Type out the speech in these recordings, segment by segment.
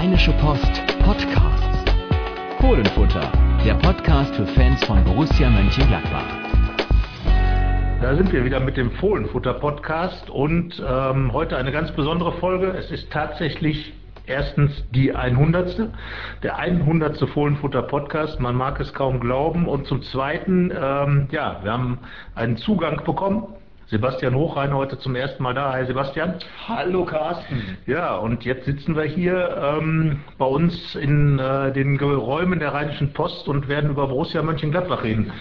Rheinische Post Podcasts. Fohlenfutter, der Podcast für Fans von Borussia Mönchengladbach. Da sind wir wieder mit dem Fohlenfutter Podcast und ähm, heute eine ganz besondere Folge. Es ist tatsächlich erstens die 100. Der 100. Fohlenfutter Podcast. Man mag es kaum glauben. Und zum Zweiten, ähm, ja, wir haben einen Zugang bekommen Sebastian Hochrein heute zum ersten Mal da. Hi Sebastian. Hallo Carsten. Ja, und jetzt sitzen wir hier ähm, bei uns in äh, den Räumen der Rheinischen Post und werden über Borussia Mönchengladbach reden.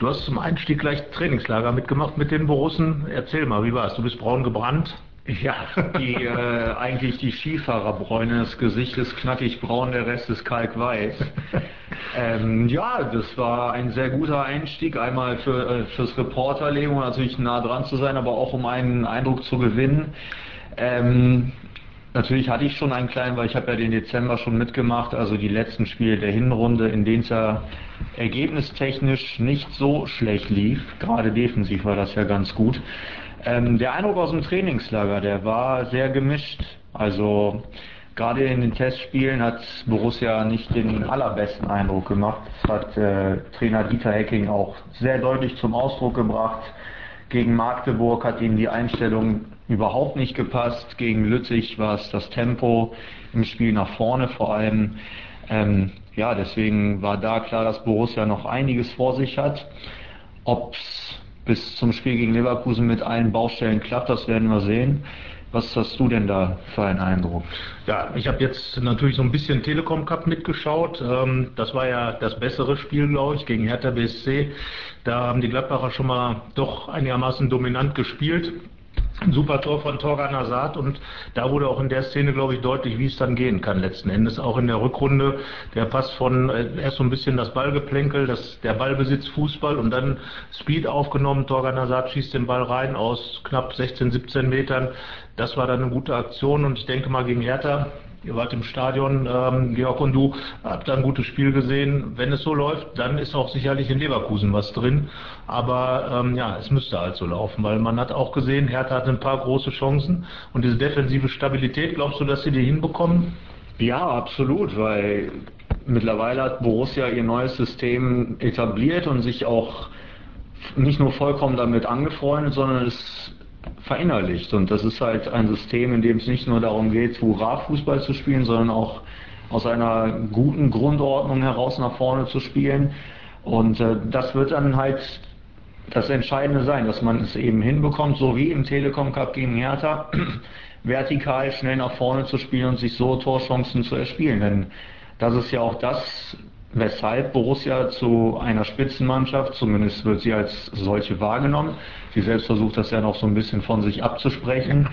Du hast zum Einstieg gleich Trainingslager mitgemacht mit den Borussen. Erzähl mal, wie war's? Du bist braun gebrannt. Ja, die, äh, eigentlich die Skifahrerbräune. Das Gesicht ist knackig braun, der Rest ist kalkweiß. ähm, ja, das war ein sehr guter Einstieg. Einmal für, äh, fürs Reporterleben, um natürlich nah dran zu sein, aber auch um einen Eindruck zu gewinnen. Ähm, Natürlich hatte ich schon einen kleinen, weil ich habe ja den Dezember schon mitgemacht, also die letzten Spiele der Hinrunde, in denen es ja ergebnistechnisch nicht so schlecht lief. Gerade defensiv war das ja ganz gut. Ähm, der Eindruck aus dem Trainingslager, der war sehr gemischt. Also gerade in den Testspielen hat Borussia nicht den allerbesten Eindruck gemacht. Das hat äh, Trainer Dieter Hecking auch sehr deutlich zum Ausdruck gebracht. Gegen Magdeburg hat ihm die Einstellung überhaupt nicht gepasst. Gegen Lüttich war es das Tempo im Spiel nach vorne vor allem. Ähm, ja, deswegen war da klar, dass Borussia noch einiges vor sich hat. Ob es bis zum Spiel gegen Leverkusen mit allen Baustellen klappt, das werden wir sehen. Was hast du denn da für einen Eindruck? Ja, ich habe jetzt natürlich so ein bisschen Telekom Cup mitgeschaut. Ähm, das war ja das bessere Spiel, glaube ich, gegen Hertha BSC. Da haben die Gladbacher schon mal doch einigermaßen dominant gespielt ein super Tor von Torgan Hazard und da wurde auch in der Szene, glaube ich, deutlich, wie es dann gehen kann letzten Endes. Auch in der Rückrunde, der Pass von äh, erst so ein bisschen das Ballgeplänkel, das, der Ballbesitz Fußball und dann Speed aufgenommen. Torgan Hazard schießt den Ball rein aus knapp 16, 17 Metern. Das war dann eine gute Aktion und ich denke mal gegen Hertha Ihr wart im Stadion, ähm, Georg und du, habt da ein gutes Spiel gesehen. Wenn es so läuft, dann ist auch sicherlich in Leverkusen was drin. Aber ähm, ja, es müsste halt so laufen, weil man hat auch gesehen, Hertha hat ein paar große Chancen. Und diese defensive Stabilität, glaubst du, dass sie die hinbekommen? Ja, absolut, weil mittlerweile hat Borussia ihr neues System etabliert und sich auch nicht nur vollkommen damit angefreundet, sondern es verinnerlicht. Und das ist halt ein System, in dem es nicht nur darum geht, Hurra-Fußball zu spielen, sondern auch aus einer guten Grundordnung heraus nach vorne zu spielen. Und äh, das wird dann halt das Entscheidende sein, dass man es eben hinbekommt, so wie im Telekom Cup gegen Hertha, vertikal schnell nach vorne zu spielen und sich so Torchancen zu erspielen. Denn das ist ja auch das, weshalb Borussia zu einer Spitzenmannschaft, zumindest wird sie als solche wahrgenommen, sie selbst versucht das ja noch so ein bisschen von sich abzusprechen,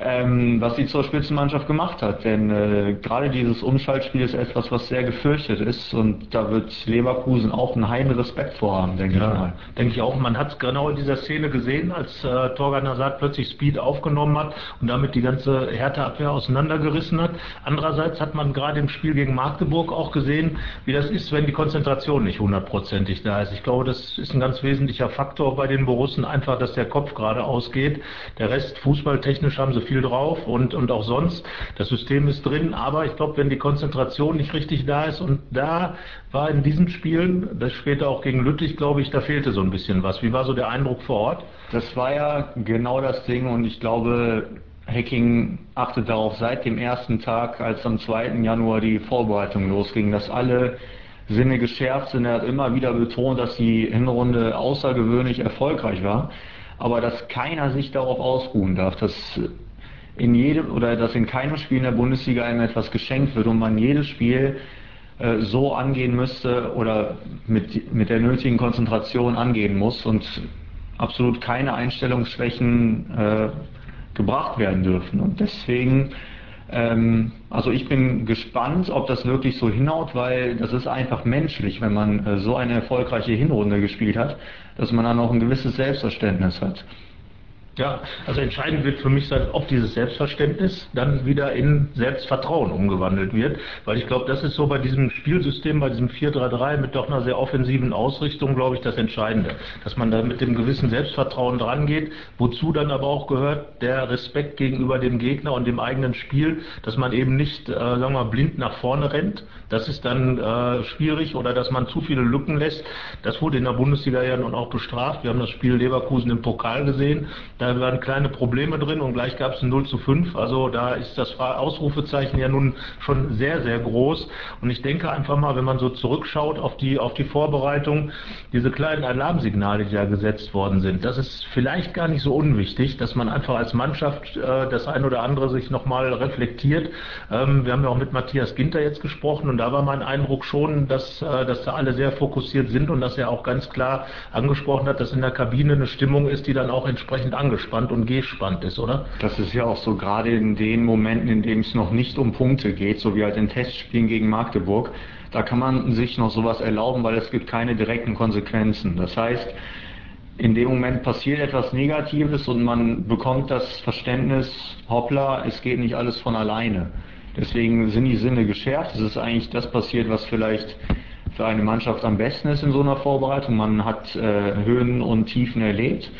ähm, was sie zur Spitzenmannschaft gemacht hat. Denn äh, gerade dieses Umschaltspiel ist etwas, was sehr gefürchtet ist und da wird Leverkusen auch einen heiden Respekt vorhaben, denke ja, ich mal. Denke ich auch. Man hat es genau in dieser Szene gesehen, als äh, Torgan Hazard plötzlich Speed aufgenommen hat und damit die ganze Härteabwehr auseinandergerissen hat. Andererseits hat man gerade im Spiel gegen Magdeburg auch gesehen, wie das ist, wenn die Konzentration nicht hundertprozentig da ist. Ich glaube, das ist ein ganz wesentlicher Faktor bei den Borussen, einfach, dass der Kopf gerade ausgeht. Der Rest fußballtechnisch haben sie viel drauf und, und auch sonst. Das System ist drin, aber ich glaube, wenn die Konzentration nicht richtig da ist und da war in diesen Spielen, das später auch gegen Lüttich, glaube ich, da fehlte so ein bisschen was. Wie war so der Eindruck vor Ort? Das war ja genau das Ding und ich glaube, Hacking achtet darauf seit dem ersten Tag, als am 2. Januar die Vorbereitung losging, dass alle Sinne geschärft sind. Er hat immer wieder betont, dass die Hinrunde außergewöhnlich erfolgreich war, aber dass keiner sich darauf ausruhen darf, dass in jedem oder dass in keinem Spiel in der Bundesliga einem etwas geschenkt wird und man jedes Spiel äh, so angehen müsste oder mit, mit der nötigen Konzentration angehen muss und absolut keine Einstellungsschwächen äh, gebracht werden dürfen. Und deswegen, ähm, also ich bin gespannt, ob das wirklich so hinhaut, weil das ist einfach menschlich, wenn man äh, so eine erfolgreiche Hinrunde gespielt hat, dass man dann auch ein gewisses Selbstverständnis hat. Ja, also entscheidend wird für mich sein, ob dieses Selbstverständnis dann wieder in Selbstvertrauen umgewandelt wird, weil ich glaube, das ist so bei diesem Spielsystem, bei diesem 4-3-3 mit doch einer sehr offensiven Ausrichtung, glaube ich, das Entscheidende, dass man da mit dem gewissen Selbstvertrauen dran geht, wozu dann aber auch gehört der Respekt gegenüber dem Gegner und dem eigenen Spiel, dass man eben nicht, äh, sagen wir mal, blind nach vorne rennt, das ist dann äh, schwierig oder dass man zu viele Lücken lässt. Das wurde in der Bundesliga ja nun auch bestraft. Wir haben das Spiel Leverkusen im Pokal gesehen. Da waren kleine Probleme drin und gleich gab es ein 0 zu 5. Also da ist das Ausrufezeichen ja nun schon sehr, sehr groß. Und ich denke einfach mal, wenn man so zurückschaut auf die, auf die Vorbereitung, diese kleinen Alarmsignale, die da gesetzt worden sind, das ist vielleicht gar nicht so unwichtig, dass man einfach als Mannschaft äh, das ein oder andere sich nochmal reflektiert. Ähm, wir haben ja auch mit Matthias Ginter jetzt gesprochen und da war mein Eindruck schon, dass, äh, dass da alle sehr fokussiert sind und dass er auch ganz klar angesprochen hat, dass in der Kabine eine Stimmung ist, die dann auch entsprechend angespannt und gespannt ist, oder? Das ist ja auch so gerade in den Momenten, in denen es noch nicht um Punkte geht, so wie halt in Testspielen gegen Magdeburg, da kann man sich noch sowas erlauben, weil es gibt keine direkten Konsequenzen. Das heißt, in dem Moment passiert etwas Negatives und man bekommt das Verständnis, hoppla, es geht nicht alles von alleine. Deswegen sind die Sinne geschärft. Es ist eigentlich das passiert, was vielleicht für eine Mannschaft am besten ist in so einer Vorbereitung. Man hat äh, Höhen und Tiefen erlebt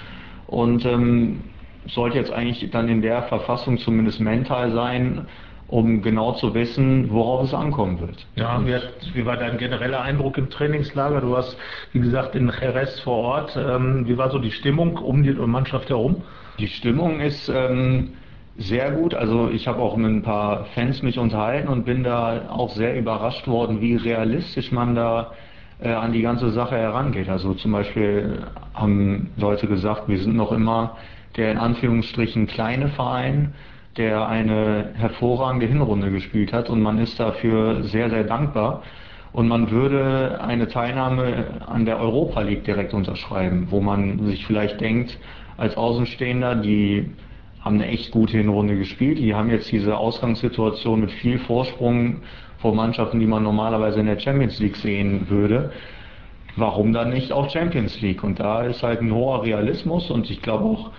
und ähm, sollte jetzt eigentlich dann in der Verfassung zumindest mental sein, um genau zu wissen, worauf es ankommen wird. Ja, wie, hat, wie war dein genereller Eindruck im Trainingslager? Du warst, wie gesagt, in Jerez vor Ort. Ähm, wie war so die Stimmung um die Mannschaft herum? Die Stimmung ist ähm, sehr gut. Also ich habe auch mit ein paar Fans mich unterhalten und bin da auch sehr überrascht worden, wie realistisch man da äh, an die ganze Sache herangeht. Also zum Beispiel haben Leute gesagt, wir sind noch immer der in Anführungsstrichen kleine Verein, der eine hervorragende Hinrunde gespielt hat und man ist dafür sehr, sehr dankbar. Und man würde eine Teilnahme an der Europa League direkt unterschreiben, wo man sich vielleicht denkt, als Außenstehender, die haben eine echt gute Hinrunde gespielt. Die haben jetzt diese Ausgangssituation mit viel Vorsprung vor Mannschaften, die man normalerweise in der Champions League sehen würde. Warum dann nicht auch Champions League? Und da ist halt ein hoher Realismus und ich glaube auch,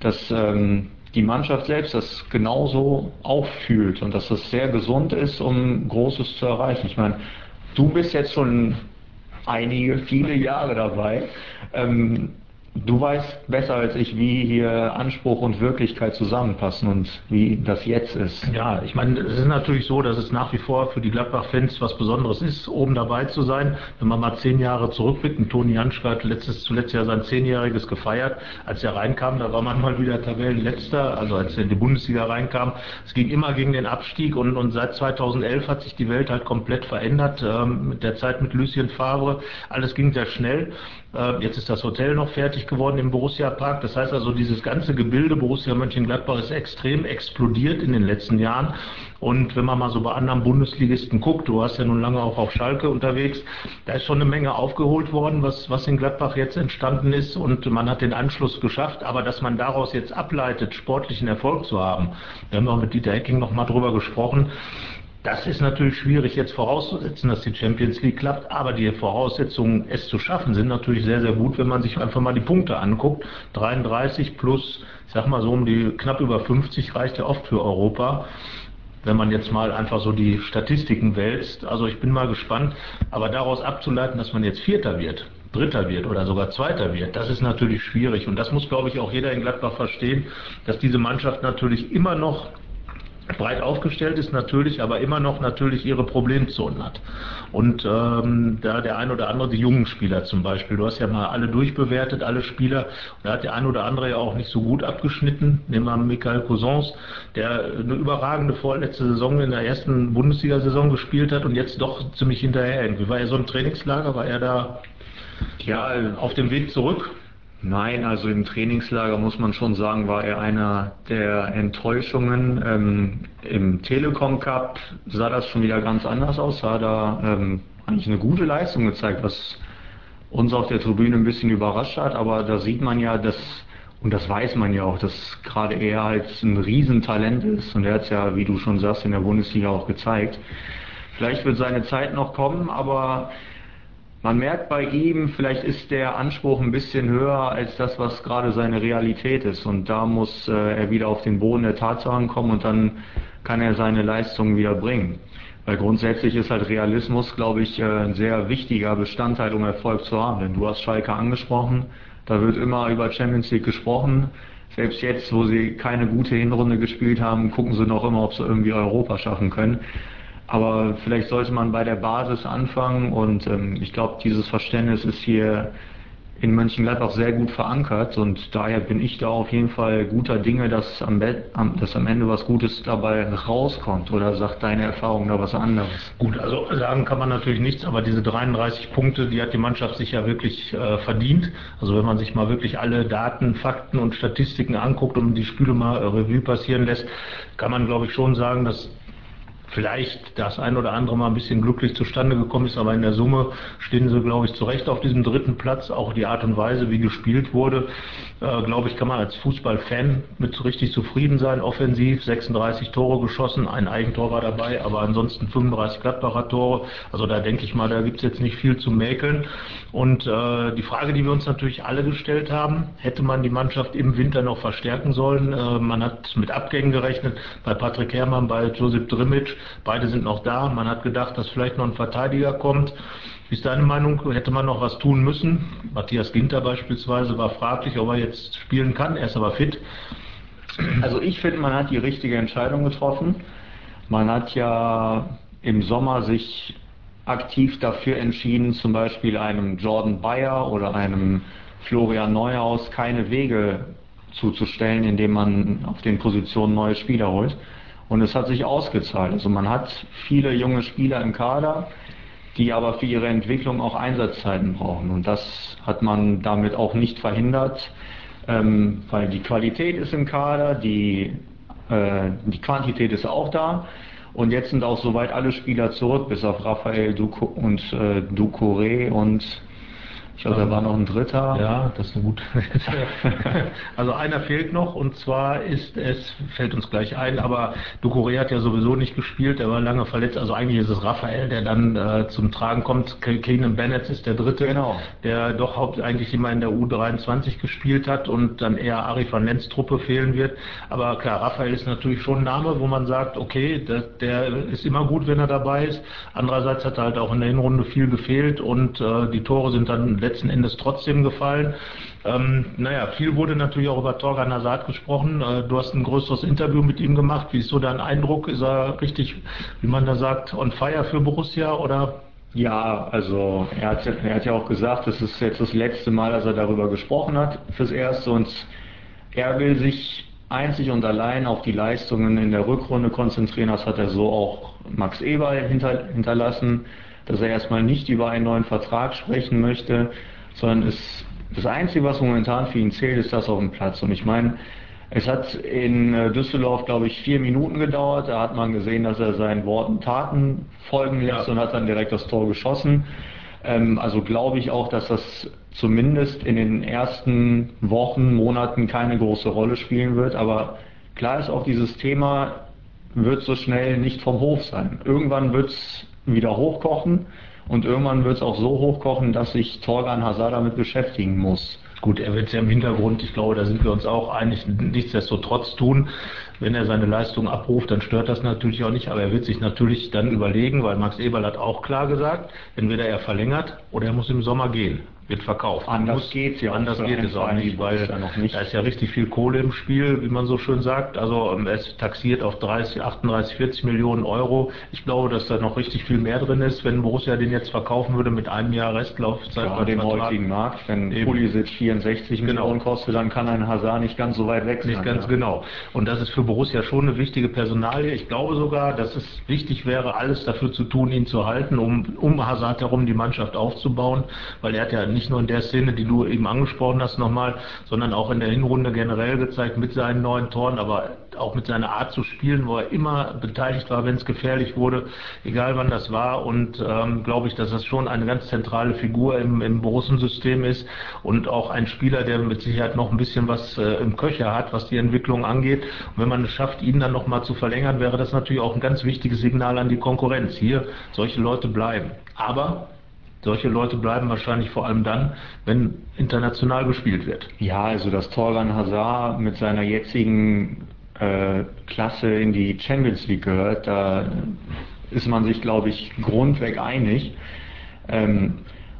dass ähm, die Mannschaft selbst das genauso auffühlt und dass das sehr gesund ist, um Großes zu erreichen. Ich meine, du bist jetzt schon einige, viele Jahre dabei. Ähm, Du weißt besser als ich, wie hier Anspruch und Wirklichkeit zusammenpassen und wie das jetzt ist. Ja, ich meine, es ist natürlich so, dass es nach wie vor für die Gladbach-Fans was Besonderes ist, oben dabei zu sein. Wenn man mal zehn Jahre zurückblickt, Toni Janschke hat letztes, zuletzt ja sein Zehnjähriges gefeiert. Als er reinkam, da war man mal wieder Tabellenletzter, also als er in die Bundesliga reinkam. Es ging immer gegen den Abstieg und, und seit 2011 hat sich die Welt halt komplett verändert. Ähm, mit der Zeit mit Lucien Favre, alles ging sehr schnell. Äh, jetzt ist das Hotel noch fertig geworden im Borussia Park. Das heißt also, dieses ganze Gebilde Borussia Mönchengladbach ist extrem explodiert in den letzten Jahren. Und wenn man mal so bei anderen Bundesligisten guckt, du warst ja nun lange auch auf Schalke unterwegs, da ist schon eine Menge aufgeholt worden, was, was in Gladbach jetzt entstanden ist und man hat den Anschluss geschafft. Aber dass man daraus jetzt ableitet, sportlichen Erfolg zu haben, wir haben auch mit Dieter Hecking noch mal drüber gesprochen, das ist natürlich schwierig jetzt vorauszusetzen, dass die Champions League klappt, aber die Voraussetzungen, es zu schaffen, sind natürlich sehr, sehr gut, wenn man sich einfach mal die Punkte anguckt. 33 plus, ich sag mal so um die knapp über 50 reicht ja oft für Europa wenn man jetzt mal einfach so die Statistiken wälzt. Also ich bin mal gespannt, aber daraus abzuleiten, dass man jetzt Vierter wird, Dritter wird oder sogar Zweiter wird, das ist natürlich schwierig. Und das muss, glaube ich, auch jeder in Gladbach verstehen, dass diese Mannschaft natürlich immer noch breit aufgestellt ist natürlich, aber immer noch natürlich ihre Problemzonen hat. Und ähm, da der ein oder andere, die jungen Spieler zum Beispiel, du hast ja mal alle durchbewertet, alle Spieler, und da hat der ein oder andere ja auch nicht so gut abgeschnitten. Nehmen wir Michael Cousins, der eine überragende vorletzte Saison in der ersten Bundesliga-Saison gespielt hat und jetzt doch ziemlich hinterher. Wie war er so ein Trainingslager? War er da ja, auf dem Weg zurück? Nein, also im Trainingslager muss man schon sagen, war er einer der Enttäuschungen. Ähm, Im Telekom Cup sah das schon wieder ganz anders aus, sah da ähm, eigentlich eine gute Leistung gezeigt, was uns auf der Tribüne ein bisschen überrascht hat, aber da sieht man ja, dass, und das weiß man ja auch, dass gerade er halt ein Riesentalent ist und er hat es ja, wie du schon sagst, in der Bundesliga auch gezeigt. Vielleicht wird seine Zeit noch kommen, aber man merkt bei ihm, vielleicht ist der Anspruch ein bisschen höher als das, was gerade seine Realität ist. Und da muss äh, er wieder auf den Boden der Tatsachen kommen und dann kann er seine Leistungen wieder bringen. Weil grundsätzlich ist halt Realismus, glaube ich, äh, ein sehr wichtiger Bestandteil, um Erfolg zu haben. Denn du hast Schalke angesprochen, da wird immer über Champions League gesprochen. Selbst jetzt, wo sie keine gute Hinrunde gespielt haben, gucken sie noch immer, ob sie irgendwie Europa schaffen können. Aber vielleicht sollte man bei der Basis anfangen und ähm, ich glaube, dieses Verständnis ist hier in Mönchengladbach sehr gut verankert und daher bin ich da auf jeden Fall guter Dinge, dass am, dass am Ende was Gutes dabei rauskommt oder sagt deine Erfahrung da was anderes? Gut, also sagen kann man natürlich nichts, aber diese 33 Punkte, die hat die Mannschaft sich ja wirklich äh, verdient. Also wenn man sich mal wirklich alle Daten, Fakten und Statistiken anguckt und die Spiele mal Revue passieren lässt, kann man glaube ich schon sagen, dass vielleicht das ein oder andere mal ein bisschen glücklich zustande gekommen ist, aber in der Summe stehen sie, glaube ich, zu Recht auf diesem dritten Platz. Auch die Art und Weise, wie gespielt wurde, äh, glaube ich, kann man als Fußballfan mit richtig zufrieden sein. Offensiv 36 Tore geschossen, ein Eigentor war dabei, aber ansonsten 35 Gladbacher Tore. Also da denke ich mal, da gibt es jetzt nicht viel zu mäkeln. Und äh, die Frage, die wir uns natürlich alle gestellt haben, hätte man die Mannschaft im Winter noch verstärken sollen? Äh, man hat mit Abgängen gerechnet, bei Patrick Herrmann, bei Josip Beide sind noch da. Man hat gedacht, dass vielleicht noch ein Verteidiger kommt. Wie ist deine Meinung? Hätte man noch was tun müssen? Matthias Ginter beispielsweise war fraglich, ob er jetzt spielen kann. Er ist aber fit. Also ich finde, man hat die richtige Entscheidung getroffen. Man hat ja im Sommer sich aktiv dafür entschieden, zum Beispiel einem Jordan Bayer oder einem Florian Neuhaus keine Wege zuzustellen, indem man auf den Positionen neue Spieler holt. Und es hat sich ausgezahlt. Also man hat viele junge Spieler im Kader, die aber für ihre Entwicklung auch Einsatzzeiten brauchen. Und das hat man damit auch nicht verhindert, ähm, weil die Qualität ist im Kader, die, äh, die Quantität ist auch da. Und jetzt sind auch soweit alle Spieler zurück, bis auf Raphael Duco und äh, Ducouré und ich glaube, da war noch ein dritter. Ja, das ist gut. also einer fehlt noch und zwar ist es, fällt uns gleich ein, aber Ducouré hat ja sowieso nicht gespielt, er war lange verletzt. Also eigentlich ist es Raphael, der dann äh, zum Tragen kommt. Keenan Bennett ist der dritte, genau. der doch haupt eigentlich immer in der U23 gespielt hat und dann eher Ari van Lenz Truppe fehlen wird. Aber klar, Raphael ist natürlich schon ein Name, wo man sagt, okay, der, der ist immer gut, wenn er dabei ist. Andererseits hat er halt auch in der Hinrunde viel gefehlt und äh, die Tore sind dann letzten Endes trotzdem gefallen. Ähm, naja, viel wurde natürlich auch über Torgan Hazard gesprochen. Äh, du hast ein größeres Interview mit ihm gemacht. Wie ist so dein Eindruck? Ist er richtig, wie man da sagt, on fire für Borussia oder? Ja, also er hat, er hat ja auch gesagt, das ist jetzt das letzte Mal, dass er darüber gesprochen hat, fürs Erste. Und er will sich einzig und allein auf die Leistungen in der Rückrunde konzentrieren. Das hat er so auch Max Eberl hinter, hinterlassen dass er erstmal nicht über einen neuen Vertrag sprechen möchte, sondern es, das Einzige, was momentan für ihn zählt, ist das auf dem Platz. Und ich meine, es hat in äh, Düsseldorf, glaube ich, vier Minuten gedauert. Da hat man gesehen, dass er seinen Worten Taten folgen lässt ja. und hat dann direkt das Tor geschossen. Ähm, also glaube ich auch, dass das zumindest in den ersten Wochen, Monaten keine große Rolle spielen wird. Aber klar ist auch dieses Thema, wird so schnell nicht vom Hof sein. Irgendwann wird es wieder hochkochen und irgendwann wird es auch so hochkochen, dass sich Torgan Hazard damit beschäftigen muss. Gut, er wird es ja im Hintergrund, ich glaube, da sind wir uns auch einig, nichtsdestotrotz tun. Wenn er seine Leistung abruft, dann stört das natürlich auch nicht, aber er wird sich natürlich dann überlegen, weil Max Eberl hat auch klar gesagt, entweder er verlängert oder er muss im Sommer gehen wird verkauft. Anders geht ja. Anders geht es auch nicht, weil nicht. da ist ja richtig viel Kohle im Spiel, wie man so schön sagt. Also ähm, es taxiert auf 30, 38, 40 Millionen Euro. Ich glaube, dass da noch richtig viel mehr drin ist, wenn Borussia den jetzt verkaufen würde mit einem Jahr Restlaufzeit. Ja, dem heutigen Markt, wenn Pulisic 64 genau. Millionen kostet, dann kann ein Hazard nicht ganz so weit weg sein. Nicht ganz ja. genau. Und das ist für Borussia schon eine wichtige Personalie. Ich glaube sogar, dass es wichtig wäre, alles dafür zu tun, ihn zu halten, um um Hazard herum die Mannschaft aufzubauen, weil er hat ja nicht nur in der Szene, die du eben angesprochen hast nochmal, sondern auch in der Hinrunde generell gezeigt mit seinen neuen Toren, aber auch mit seiner Art zu spielen, wo er immer beteiligt war, wenn es gefährlich wurde, egal wann das war. Und ähm, glaube ich, dass das schon eine ganz zentrale Figur im, im Borussen-System ist und auch ein Spieler, der mit Sicherheit noch ein bisschen was äh, im Köcher hat, was die Entwicklung angeht. Und wenn man es schafft, ihn dann nochmal zu verlängern, wäre das natürlich auch ein ganz wichtiges Signal an die Konkurrenz. Hier, solche Leute bleiben. Aber solche Leute bleiben wahrscheinlich vor allem dann, wenn international gespielt wird. Ja, also dass Torgan Hazard mit seiner jetzigen äh, Klasse in die Champions League gehört, da ist man sich, glaube ich, grundweg einig. Ähm,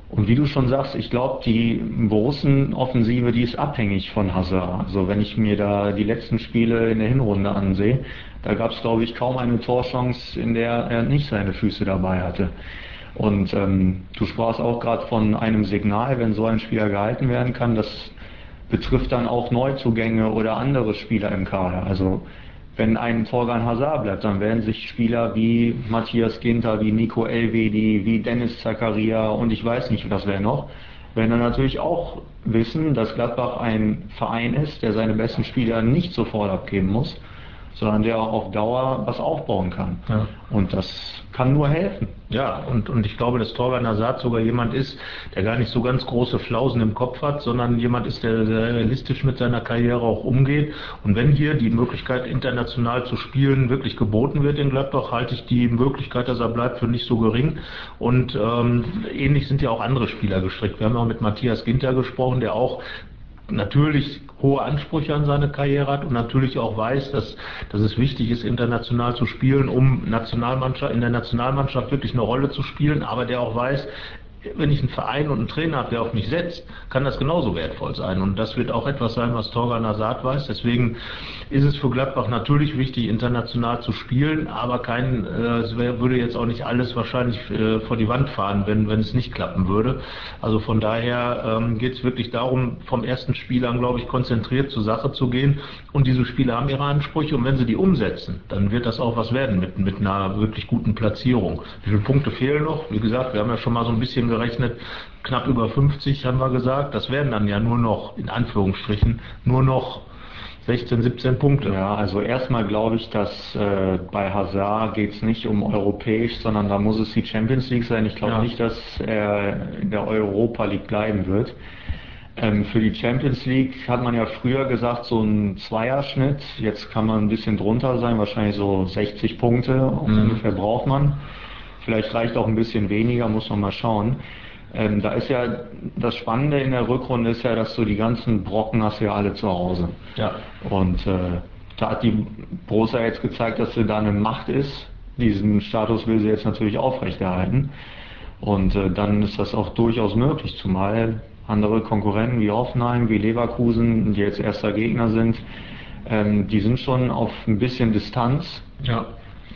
und wie du schon sagst, ich glaube, die Borussen-Offensive, die ist abhängig von Hazard. Also wenn ich mir da die letzten Spiele in der Hinrunde ansehe, da gab es, glaube ich, kaum eine Torchance, in der er nicht seine Füße dabei hatte. Und ähm, du sprachst auch gerade von einem Signal, wenn so ein Spieler gehalten werden kann, das betrifft dann auch Neuzugänge oder andere Spieler im Kader. Also wenn ein Torgan Hazard bleibt, dann werden sich Spieler wie Matthias Ginter, wie Nico Elvedi, wie Dennis Zakaria und ich weiß nicht, was wäre noch, werden dann natürlich auch wissen, dass Gladbach ein Verein ist, der seine besten Spieler nicht sofort abgeben muss, sondern der auch auf Dauer was aufbauen kann. Ja. Und das kann nur helfen. Ja, und, und ich glaube, dass Torgan Hazard sogar jemand ist, der gar nicht so ganz große Flausen im Kopf hat, sondern jemand ist, der realistisch mit seiner Karriere auch umgeht. Und wenn hier die Möglichkeit, international zu spielen, wirklich geboten wird in Gladbach, halte ich die Möglichkeit, dass er bleibt, für nicht so gering. Und ähm, ähnlich sind ja auch andere Spieler gestrickt. Wir haben auch mit Matthias Ginter gesprochen, der auch natürlich hohe Ansprüche an seine Karriere hat und natürlich auch weiß, dass, dass es wichtig ist, international zu spielen, um Nationalmannschaft, in der Nationalmannschaft wirklich eine Rolle zu spielen, aber der auch weiß, wenn ich einen Verein und einen Trainer habe, der auf mich setzt, kann das genauso wertvoll sein. Und das wird auch etwas sein, was Torgan Azad weiß. Deswegen ist es für Gladbach natürlich wichtig, international zu spielen, aber kein, äh, es würde jetzt auch nicht alles wahrscheinlich äh, vor die Wand fahren, wenn, wenn es nicht klappen würde. Also von daher ähm, geht es wirklich darum, vom ersten Spiel an, glaube ich, konzentriert zur Sache zu gehen. Und diese Spieler haben ihre Ansprüche und wenn sie die umsetzen, dann wird das auch was werden mit, mit einer wirklich guten Platzierung. Wie viele Punkte fehlen noch? Wie gesagt, wir haben ja schon mal so ein bisschen gerechnet, knapp über 50 haben wir gesagt. Das werden dann ja nur noch, in Anführungsstrichen, nur noch 16, 17 Punkte. Ja, also erstmal glaube ich, dass äh, bei Hazard geht es nicht um europäisch, sondern da muss es die Champions League sein. Ich glaube ja. nicht, dass er in der Europa League bleiben wird. Ähm, für die Champions League hat man ja früher gesagt, so ein Zweierschnitt. Jetzt kann man ein bisschen drunter sein, wahrscheinlich so 60 Punkte mhm. ungefähr braucht man. Vielleicht reicht auch ein bisschen weniger, muss man mal schauen. Ähm, da ist ja das Spannende in der Rückrunde ist ja, dass du die ganzen Brocken hast ja alle zu Hause. Ja. Und äh, da hat die Borussia jetzt gezeigt, dass sie da eine Macht ist. Diesen Status will sie jetzt natürlich aufrechterhalten. Und äh, dann ist das auch durchaus möglich, zumal andere Konkurrenten wie Hoffenheim, wie Leverkusen, die jetzt erster Gegner sind, ähm, die sind schon auf ein bisschen Distanz. Ja.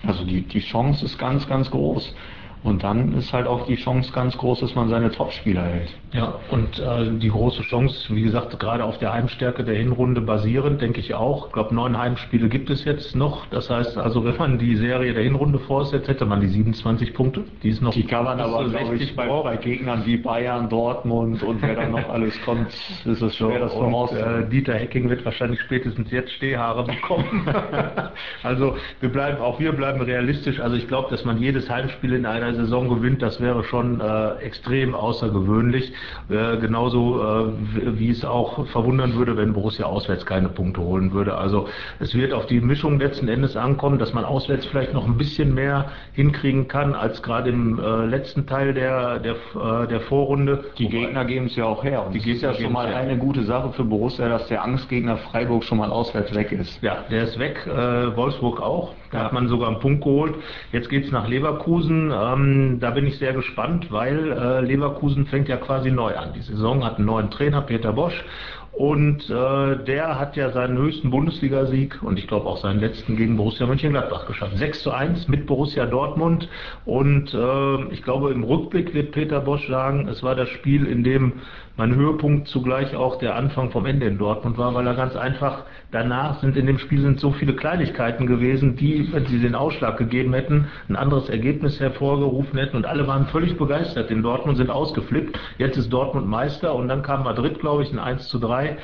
Also die, die Chance ist ganz, ganz groß. Und dann ist halt auch die Chance ganz groß, dass man seine Topspieler hält. Ja, und äh, die große Chance, wie gesagt, gerade auf der Heimstärke der Hinrunde basierend, denke ich auch. Ich glaube, neun Heimspiele gibt es jetzt noch. Das heißt also, wenn man die Serie der Hinrunde vorsetzt, hätte man die 27 Punkte. Die ist noch. Die kann man aber, glaube ich, bei, bei, Gegnern wie Bayern, Dortmund und wer dann noch alles kommt, ist es schwer, das vorauszusagen. Äh, Dieter Hecking wird wahrscheinlich spätestens jetzt Stehhaare bekommen. also wir bleiben, auch wir bleiben realistisch. Also ich glaube, dass man jedes Heimspiel in einer Saison gewinnt, das wäre schon äh, extrem außergewöhnlich. Äh, genauso äh, wie es auch verwundern würde, wenn Borussia auswärts keine Punkte holen würde. Also es wird auf die Mischung letzten Endes ankommen, dass man auswärts vielleicht noch ein bisschen mehr hinkriegen kann als gerade im äh, letzten Teil der, der, äh, der Vorrunde. Die Gegner geben es ja auch her. Und die ist ja schon mal her. eine gute Sache für Borussia, dass der Angstgegner Freiburg schon mal auswärts weg ist. Ja, der ist weg. Äh, Wolfsburg auch. Da hat man sogar einen Punkt geholt. Jetzt geht es nach Leverkusen. Ähm, da bin ich sehr gespannt, weil äh, Leverkusen fängt ja quasi neu an. Die Saison hat einen neuen Trainer, Peter Bosch. Und äh, der hat ja seinen höchsten Bundesligasieg und ich glaube auch seinen letzten gegen Borussia Mönchengladbach geschafft. 6 zu 1 mit Borussia Dortmund. Und äh, ich glaube, im Rückblick wird Peter Bosch sagen, es war das Spiel, in dem mein Höhepunkt zugleich auch der Anfang vom Ende in Dortmund war, weil er ganz einfach danach sind in dem Spiel sind so viele Kleinigkeiten gewesen, die, wenn sie den Ausschlag gegeben hätten, ein anderes Ergebnis hervorgerufen hätten und alle waren völlig begeistert in Dortmund, sind ausgeflippt. Jetzt ist Dortmund Meister und dann kam Madrid, glaube ich, ein 1 zu 3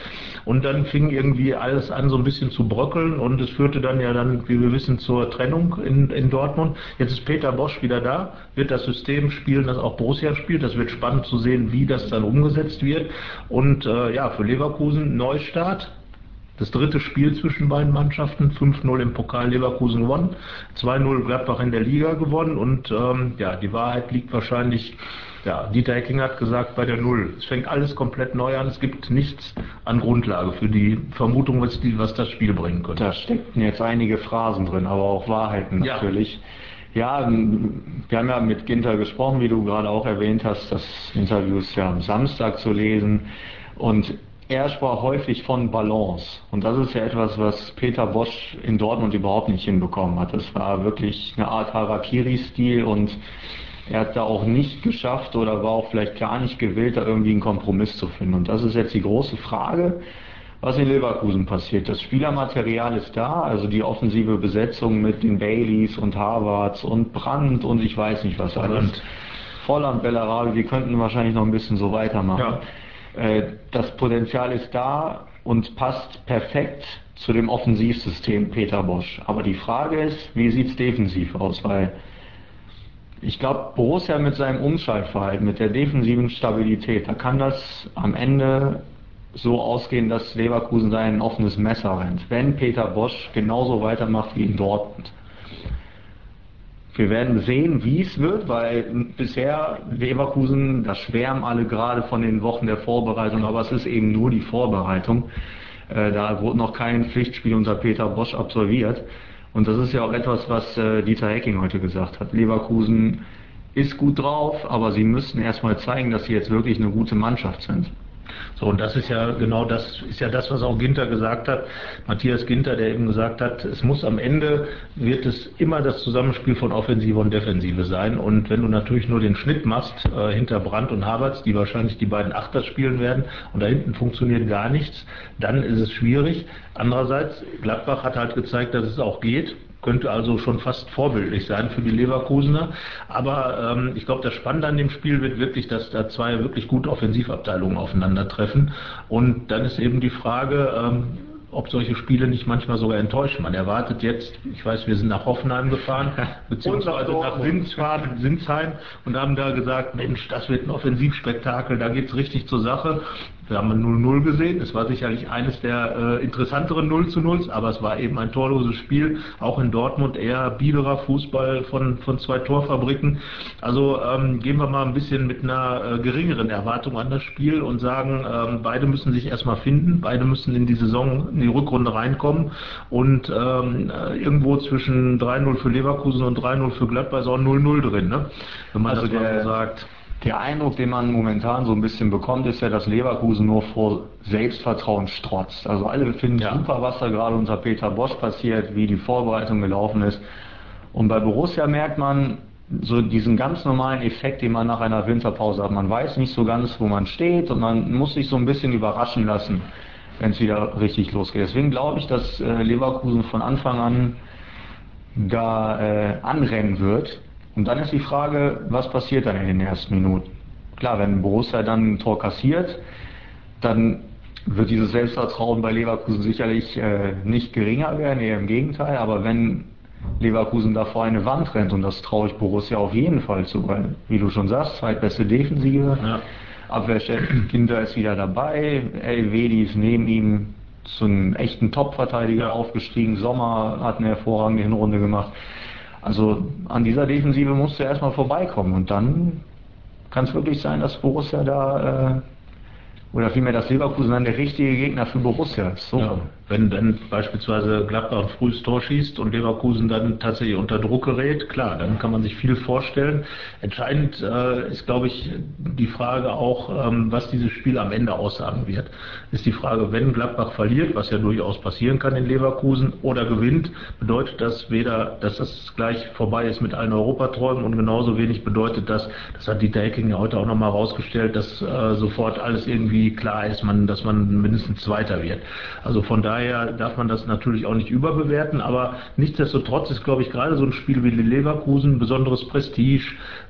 und dann fing irgendwie alles an so ein bisschen zu bröckeln und es führte dann ja dann, wie wir wissen, zur Trennung in, in Dortmund. Jetzt ist Peter Bosch wieder da, wird das System spielen, das auch Borussia spielt. Das wird spannend zu sehen, wie das dann umgesetzt wird. Und äh, ja, für Leverkusen Neustart. Das dritte Spiel zwischen beiden Mannschaften, 5-0 im Pokal Leverkusen gewonnen, 2-0 Gladbach in der Liga gewonnen und ähm, ja, die Wahrheit liegt wahrscheinlich ja, Dieter Hecking hat gesagt, bei der Null. Es fängt alles komplett neu an. Es gibt nichts an Grundlage für die Vermutung, was, die, was das Spiel bringen könnte. Da steckten jetzt einige Phrasen drin, aber auch Wahrheiten natürlich. Ja, wir haben ja mit Ginter gesprochen, wie du gerade auch erwähnt hast. Das Interview ist ja am Samstag zu lesen. Und er sprach häufig von Balance. Und das ist ja etwas, was Peter Bosch in Dortmund überhaupt nicht hinbekommen hat. Das war wirklich eine Art Harakiri-Stil und er hat da auch nicht geschafft oder war auch vielleicht gar nicht gewillt, da irgendwie einen Kompromiss zu finden. Und das ist jetzt die große Frage, was in Leverkusen passiert. Das Spielermaterial ist da, also die offensive Besetzung mit den Baileys und Harvards und Brandt und ich weiß nicht was alles. Volland. Volland, Bellarabi, wir könnten wahrscheinlich noch ein bisschen so weitermachen. Äh, Das Potenzial ist da und passt perfekt zu dem Offensivsystem Peter Bosch. Aber die Frage ist, wie sieht's defensiv aus? Weil ich glaube, Borussia mit seinem Umschaltverhalten, mit der defensiven Stabilität, da kann das am Ende so ausgehen, dass Leverkusen da in ein offenes Messer rennt. Wenn Peter Bosch genauso weitermacht wie in Dortmund. Wir werden sehen, wie es wird, weil bisher Leverkusen, da schwärmen alle gerade von den Wochen der Vorbereitung, aber es ist eben nur die Vorbereitung. Äh, Da wurde noch kein Pflichtspiel unter Peter Bosch absolviert. Und das ist ja auch etwas, was äh, Dieter Hecking heute gesagt hat. Leverkusen ist gut drauf, aber sie müssen erstmal zeigen, dass sie jetzt wirklich eine gute Mannschaft sind. So, und das ist ja genau das, ist ja das, was auch Ginter gesagt hat. Matthias Ginter, der eben gesagt hat, es muss am Ende, wird es immer das Zusammenspiel von Offensive und Defensive sein. Und wenn du natürlich nur den Schnitt machst, äh, hinter Brandt und Havertz, die wahrscheinlich die beiden Achter spielen werden, und da hinten funktioniert gar nichts, dann ist es schwierig. Andererseits, Gladbach hat halt gezeigt, dass es auch geht könnte also schon fast vorbildlich sein für die Leverkusener. Aber ähm, ich glaube, das Spannende an dem Spiel wird wirklich, dass da zwei wirklich gute Offensivabteilungen aufeinandertreffen. Und dann ist eben die Frage, ähm, ob solche Spiele nicht manchmal sogar enttäuschen. Man erwartet jetzt, ich weiß, wir sind nach Hoffenheim gefahren, beziehungsweise nach Sinsheim, Sinsheim und haben da gesagt, Mensch, das wird ein Offensivspektakel, da geht's richtig zur Sache. Wir haben ein 0-0 gesehen. Es war sicherlich eines der äh, interessanteren 0 zu 0 aber es war eben ein torloses Spiel. Auch in Dortmund eher biederer Fußball von, von zwei Torfabriken. Also ähm, gehen wir mal ein bisschen mit einer äh, geringeren Erwartung an das Spiel und sagen, ähm, beide müssen sich erstmal finden. Beide müssen in die Saison, in die Rückrunde reinkommen. Und ähm, äh, irgendwo zwischen 3-0 für Leverkusen und 3-0 für Gladbach ist auch 0-0 drin, ne? wenn man Also das mal so sagt. Der Eindruck, den man momentan so ein bisschen bekommt, ist ja, dass Leverkusen nur vor Selbstvertrauen strotzt. Also alle finden Ja. super, was da gerade unter Peter Bosch passiert, wie die Vorbereitung gelaufen ist. Und bei Borussia merkt man so diesen ganz normalen Effekt, den man nach einer Winterpause hat. Man weiß nicht so ganz, wo man steht und man muss sich so ein bisschen überraschen lassen, wenn es wieder richtig losgeht. Deswegen glaube ich, dass äh, Leverkusen von Anfang an da äh, anrennen wird. Und dann ist die Frage, was passiert dann in den ersten Minuten? Klar, wenn Borussia dann ein Tor kassiert, dann wird dieses Selbstvertrauen bei Leverkusen sicherlich äh, nicht geringer werden, eher im Gegenteil. Aber wenn Leverkusen da vor eine Wand rennt, und das traue ich Borussia auf jeden Fall zu, weil, wie du schon sagst, zweitbeste Defensive, Ja. Abwehrchef Kinder ist wieder dabei, Elvedi ist neben ihm zu einem echten Top-Verteidiger Ja. aufgestiegen, Sommer hat eine hervorragende Hinrunde gemacht. Also an dieser Defensive musst du erstmal vorbeikommen und dann kann es wirklich sein, dass Borussia da, äh, oder vielmehr, dass Leverkusen dann der richtige Gegner für Borussia ist. So. Ja, wenn dann beispielsweise Gladbach ein frühes Tor schießt und Leverkusen dann tatsächlich unter Druck gerät, klar, dann kann man sich viel vorstellen. Entscheidend äh, ist, glaube ich, die Frage auch, ähm, was dieses Spiel am Ende aussagen wird. Ist die Frage, wenn Gladbach verliert, was ja durchaus passieren kann in Leverkusen, oder gewinnt, bedeutet das weder, dass das gleich vorbei ist mit allen Europaträumen und genauso wenig bedeutet das, das hat Dieter Hecking ja heute auch nochmal rausgestellt, dass äh, sofort alles irgendwie klar ist, man, dass man mindestens Zweiter wird. Also von daher darf man das natürlich auch nicht überbewerten, aber nichtsdestotrotz ist, glaube ich, gerade so ein Spiel wie Leverkusen besonderes Prestige,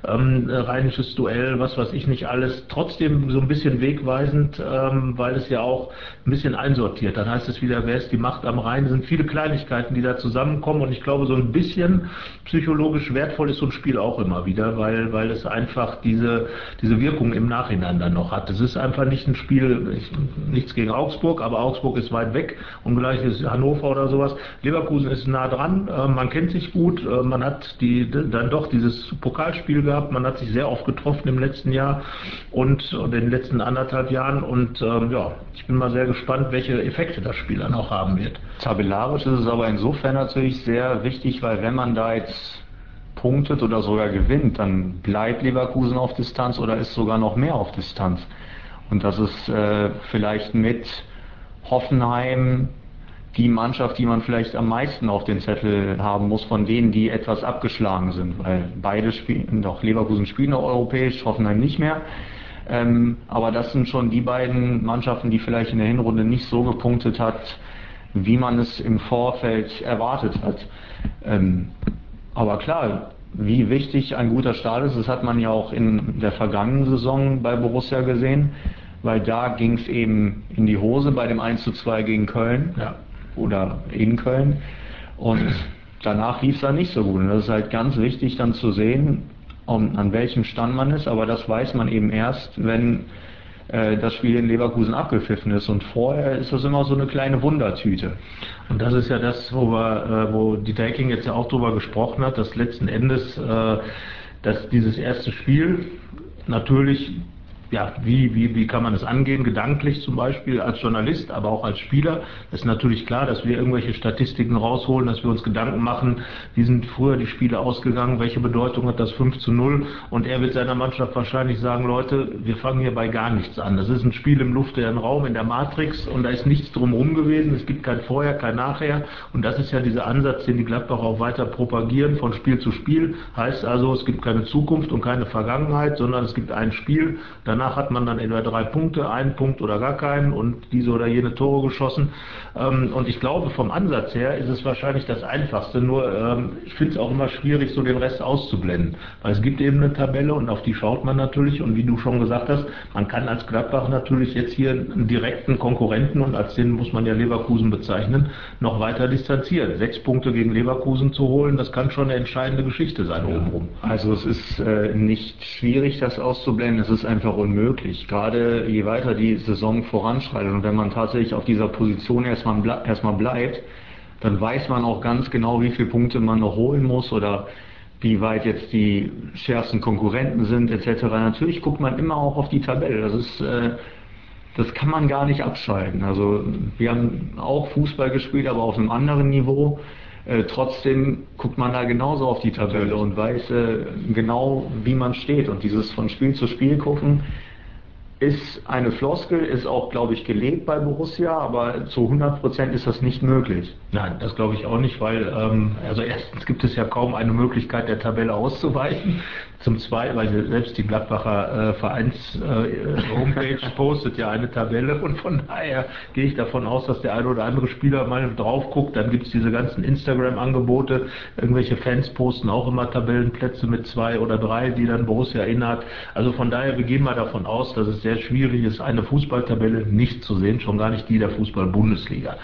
ähm, rheinisches Duell, was weiß ich nicht alles, trotzdem so ein bisschen wegweisend, ähm, weil es ja auch ein bisschen einsortiert. Dann heißt es wieder, wer ist die Macht am Rhein? Es sind viele Kleinigkeiten, die da zusammenkommen und ich glaube, so ein bisschen psychologisch wertvoll ist so ein Spiel auch immer wieder, weil, weil es einfach diese, diese Wirkung im Nachhinein dann noch hat. Es ist einfach nicht ein Spiel, ich, nichts gegen Augsburg, aber Augsburg ist weit weg und gleich ist Hannover oder sowas. Leverkusen ist nah dran, äh, man kennt sich gut, äh, man hat die, dann doch dieses Pokalspiel gehabt, man hat sich sehr oft getroffen im letzten Jahr und, in den letzten anderthalb Jahren und ähm, ja, ich bin mal sehr gespannt, welche Effekte das Spiel dann auch haben wird. Tabellarisch ist es aber insofern natürlich sehr wichtig, weil wenn man da jetzt punktet oder sogar gewinnt, dann bleibt Leverkusen auf Distanz oder ist sogar noch mehr auf Distanz. Und das ist äh, vielleicht mit Hoffenheim die Mannschaft, die man vielleicht am meisten auf den Zettel haben muss, von denen, die etwas abgeschlagen sind, weil beide spielen, doch Leverkusen spielen noch europäisch, Hoffenheim nicht mehr. Ähm, aber das sind schon die beiden Mannschaften, die vielleicht in der Hinrunde nicht so gepunktet hat, wie man es im Vorfeld erwartet hat. Ähm, aber klar, wie wichtig ein guter Start ist, das hat man ja auch in der vergangenen Saison bei Borussia gesehen, weil da ging es eben in die Hose bei dem 1 zu 2 gegen Köln ja. oder in Köln. Und danach lief es dann nicht so gut. Und das ist halt ganz wichtig dann zu sehen, an welchem Stand man ist, aber das weiß man eben erst, wenn äh, das Spiel in Leverkusen abgepfiffen ist. Und vorher ist das immer so eine kleine Wundertüte. Und das ist ja das, wo, wir, äh, wo Dieter Hecking jetzt ja auch drüber gesprochen hat, dass letzten Endes äh, dass dieses erste Spiel natürlich ja, wie, wie, wie kann man das angehen, gedanklich zum Beispiel als Journalist, aber auch als Spieler. Es ist natürlich klar, dass wir irgendwelche Statistiken rausholen, dass wir uns Gedanken machen, wie sind früher die Spiele ausgegangen, welche Bedeutung hat das 5 zu 0 und er wird seiner Mannschaft wahrscheinlich sagen, Leute, wir fangen hier bei gar nichts an. Das ist ein Spiel im luftleeren Raum, in der Matrix und da ist nichts drumherum gewesen, es gibt kein Vorher, kein Nachher. Und das ist ja dieser Ansatz, den die Gladbach auch weiter propagieren, von Spiel zu Spiel, heißt also, es gibt keine Zukunft und keine Vergangenheit, sondern es gibt ein Spiel, dann Danach hat man dann entweder drei Punkte, einen Punkt oder gar keinen und diese oder jene Tore geschossen. Ähm, und ich glaube, vom Ansatz her ist es wahrscheinlich das Einfachste. Nur ähm, ich finde es auch immer schwierig, so den Rest auszublenden. Weil es gibt eben eine Tabelle und auf die schaut man natürlich. Und wie du schon gesagt hast, man kann als Gladbach natürlich jetzt hier einen direkten Konkurrenten und als den muss man ja Leverkusen bezeichnen, noch weiter distanzieren. Sechs Punkte gegen Leverkusen zu holen, das kann schon eine entscheidende Geschichte sein ja. obenrum. Also es ist äh, nicht schwierig, das auszublenden. Es ist einfach unmöglich. Gerade je weiter die Saison voranschreitet und wenn man tatsächlich auf dieser Position erstmal, ble erstmal bleibt, dann weiß man auch ganz genau, wie viele Punkte man noch holen muss oder wie weit jetzt die schärfsten Konkurrenten sind etc. Natürlich guckt man immer auch auf die Tabelle. Das ist äh, das kann man gar nicht abschalten. Also wir haben auch Fußball gespielt, aber auf einem anderen Niveau. Äh, trotzdem guckt man da genauso auf die Tabelle und weiß äh, genau, wie man steht. Und dieses von Spiel zu Spiel gucken ist eine Floskel, ist auch, glaube ich, gelebt bei Borussia, aber zu 100 Prozent ist das nicht möglich. Nein, das glaube ich auch nicht, weil ähm, also erstens gibt es ja kaum eine Möglichkeit der Tabelle auszuweichen. Zum Zweiten, weil selbst die Gladbacher äh, Vereins-Homepage äh, postet ja eine Tabelle und von daher gehe ich davon aus, dass der eine oder andere Spieler mal drauf guckt. Dann gibt es diese ganzen Instagram-Angebote. Irgendwelche Fans posten auch immer Tabellenplätze mit zwei oder drei, die dann Borussia innehat. Also von daher, wir gehen mal davon aus, dass es sehr schwierig ist, eine Fußballtabelle nicht zu sehen, schon gar nicht die der Fußball-Bundesliga.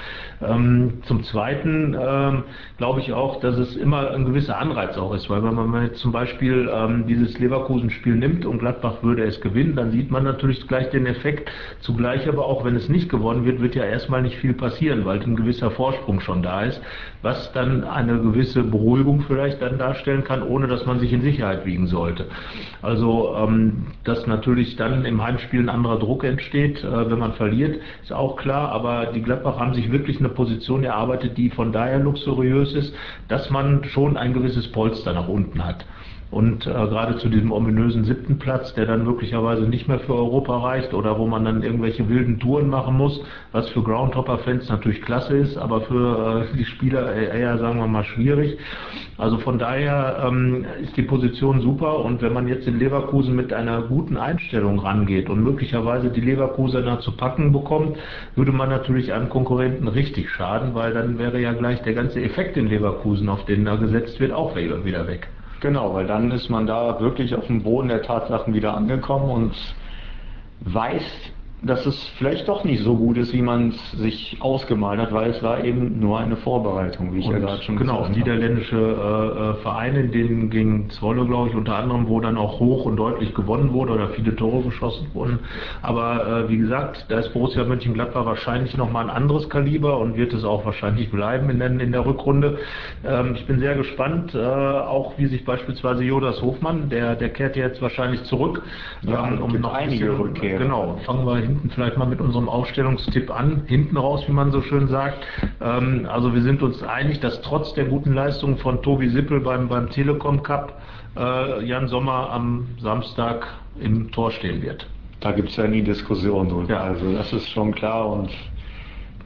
Ähm, zum Zweiten ähm, glaube ich auch, dass es immer ein gewisser Anreiz auch ist, weil wenn man jetzt zum Beispiel ähm, dieses Leverkusen-Spiel nimmt und Gladbach würde es gewinnen, dann sieht man natürlich gleich den Effekt. Zugleich aber auch, wenn es nicht gewonnen wird, wird ja erstmal nicht viel passieren, weil ein gewisser Vorsprung schon da ist, was dann eine gewisse Beruhigung vielleicht dann darstellen kann, ohne dass man sich in Sicherheit wiegen sollte. Also, ähm, dass natürlich dann im Heimspiel ein anderer Druck entsteht, äh, wenn man verliert, ist auch klar, aber die Gladbach haben sich wirklich eine Position erarbeitet, die von daher luxuriös ist, dass man schon ein gewisses Polster nach unten hat. Und äh, gerade zu diesem ominösen siebten Platz, der dann möglicherweise nicht mehr für Europa reicht oder wo man dann irgendwelche wilden Touren machen muss, was für Groundhopper-Fans natürlich klasse ist, aber für äh, die Spieler eher, sagen wir mal, schwierig. Also von daher ähm, ist die Position super und wenn man jetzt in Leverkusen mit einer guten Einstellung rangeht und möglicherweise die Leverkusener zu packen bekommt, würde man natürlich einem Konkurrenten richtig schaden, weil dann wäre ja gleich der ganze Effekt in Leverkusen, auf den da gesetzt wird, auch wieder weg. Genau, weil dann ist man da wirklich auf dem Boden der Tatsachen wieder angekommen und weiß, dass es vielleicht doch nicht so gut ist, wie man es sich ausgemalt hat, weil es war eben nur eine Vorbereitung, wie ich und, ja gerade schon genau, gesagt niederländische äh, äh, Vereine, in denen gegen Zwolle, glaube ich, unter anderem, wo dann auch hoch und deutlich gewonnen wurde oder viele Tore geschossen wurden. Aber äh, wie gesagt, da ist Borussia Mönchengladbach wahrscheinlich nochmal ein anderes Kaliber und wird es auch wahrscheinlich bleiben in der, in der Rückrunde. Ähm, ich bin sehr gespannt, äh, auch wie sich beispielsweise Jodas Hofmann, der, der kehrt jetzt wahrscheinlich zurück. Ja, ähm, gibt einige Rückkehrer. Genau, fangen wir hinten vielleicht mal mit unserem Aufstellungstipp an, hinten raus, wie man so schön sagt. Ähm, also wir sind uns einig, dass trotz der guten Leistung von Tobi Sippel beim, beim Telekom Cup äh, Jan Sommer am Samstag im Tor stehen wird. Da gibt es ja nie Diskussion drüber. Ja. Also das ist schon klar und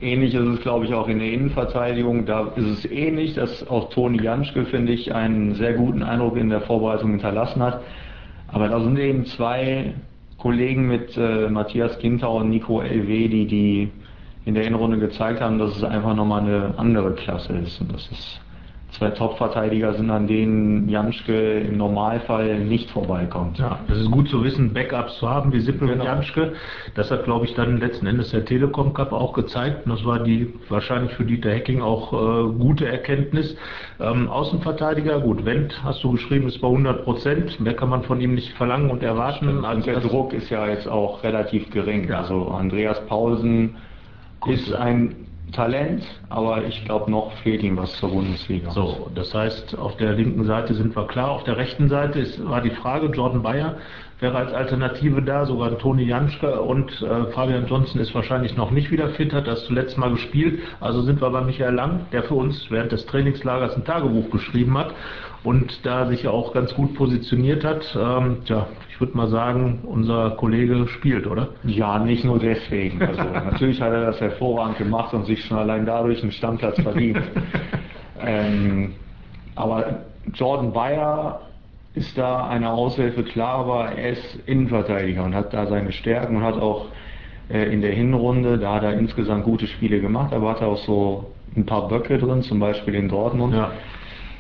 ähnlich ist es, glaube ich, auch in der Innenverteidigung. Da ist es ähnlich, dass auch Toni Janschke, finde ich, einen sehr guten Eindruck in der Vorbereitung hinterlassen hat. Aber da sind eben zwei Kollegen mit äh, Matthias Gintau und Nico Elvedi, die in der Innenrunde gezeigt haben, dass es einfach nochmal eine andere Klasse ist. Und das ist zwei Top-Verteidiger sind, an denen Janschke im Normalfall nicht vorbeikommt. Ja, es ist gut zu wissen, Backups zu haben wie Sippel Genau. und Janschke. Das hat, glaube ich, dann letzten Endes der Telekom Cup auch gezeigt. Und das war die wahrscheinlich für Dieter Hecking auch äh, gute Erkenntnis. Ähm, Außenverteidiger, gut, Wendt, hast du geschrieben, ist bei 100 Prozent. Mehr kann man von ihm nicht verlangen und erwarten. Und Also der das- Druck ist ja jetzt auch relativ gering. Ja. Also Andreas Paulsen ist ein Talent, aber ich glaube noch fehlt ihm was zur Bundesliga. So, das heißt, auf der linken Seite sind wir klar. Auf der rechten Seite ist, war die Frage, Jordan Bayer wäre als Alternative da, sogar Toni Janschke und äh, Fabian Johnson ist wahrscheinlich noch nicht wieder fit, hat das zuletzt mal gespielt. Also sind wir bei Michael Lang, der für uns während des Trainingslagers ein Tagebuch geschrieben hat und da sich ja auch ganz gut positioniert hat. Ähm, tja, ich würde mal sagen, unser Kollege spielt, oder? Ja, nicht nur deswegen. Also natürlich hat er das hervorragend gemacht und sich schon allein dadurch einen Stammplatz verdient. ähm, aber Jordan Bayer ist da eine Aushilfe, klar, aber er ist Innenverteidiger und hat da seine Stärken und hat auch äh, in der Hinrunde, da hat er insgesamt gute Spiele gemacht, aber hat auch so ein paar Böcke drin, zum Beispiel in Dortmund. Ja.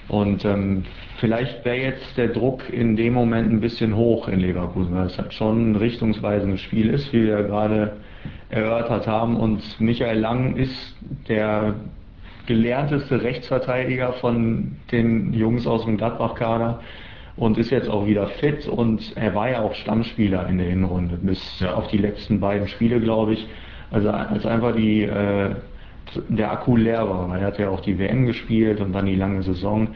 Und ähm, vielleicht wäre jetzt der Druck in dem Moment ein bisschen hoch in Leverkusen, weil es halt schon ein richtungsweisendes Spiel ist, wie wir gerade erörtert haben. Und Michael Lang ist der gelernteste Rechtsverteidiger von den Jungs aus dem Gladbach-Kader und ist jetzt auch wieder fit und er war ja auch Stammspieler in der Hinrunde bis Ja. auf die letzten beiden Spiele, glaube ich. Also als einfach die äh, der Akku leer war, er hat ja auch die WM gespielt und dann die lange Saison.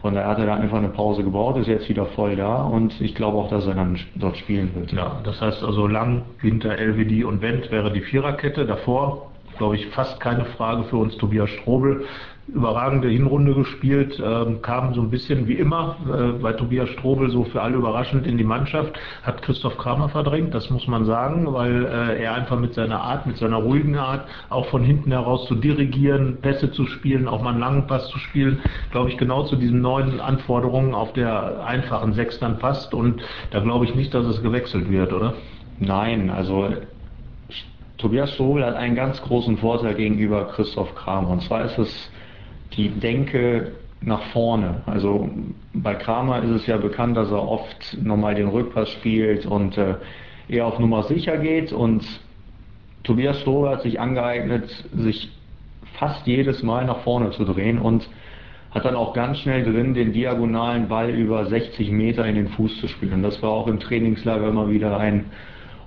Von daher hat er da einfach eine Pause gebraucht, ist jetzt wieder voll da und ich glaube auch, dass er dann dort spielen wird. Ja, das heißt also Lang, Winter, LWD und Wendt wäre die Viererkette. Davor, glaube ich, fast keine Frage für uns Tobias Strobel. Überragende Hinrunde gespielt, ähm, kam so ein bisschen wie immer äh, bei Tobias Strobel so für alle überraschend in die Mannschaft, hat Christoph Kramer verdrängt, das muss man sagen, weil äh, er einfach mit seiner Art, mit seiner ruhigen Art, auch von hinten heraus zu dirigieren, Pässe zu spielen, auch mal einen langen Pass zu spielen, glaube ich, genau zu diesen neuen Anforderungen auf der einfachen Sechs dann passt und da glaube ich nicht, dass es gewechselt wird, oder? Nein, also Tobias Strobel hat einen ganz großen Vorteil gegenüber Christoph Kramer. Und zwar ist es die Denke nach vorne. Also bei Kramer ist es ja bekannt, dass er oft nochmal den Rückpass spielt und äh, eher auf Nummer sicher geht. Und Tobias Strobel hat sich angeeignet, sich fast jedes Mal nach vorne zu drehen und hat dann auch ganz schnell drin, den diagonalen Ball über 60 Meter in den Fuß zu spielen. Das war auch im Trainingslager immer wieder ein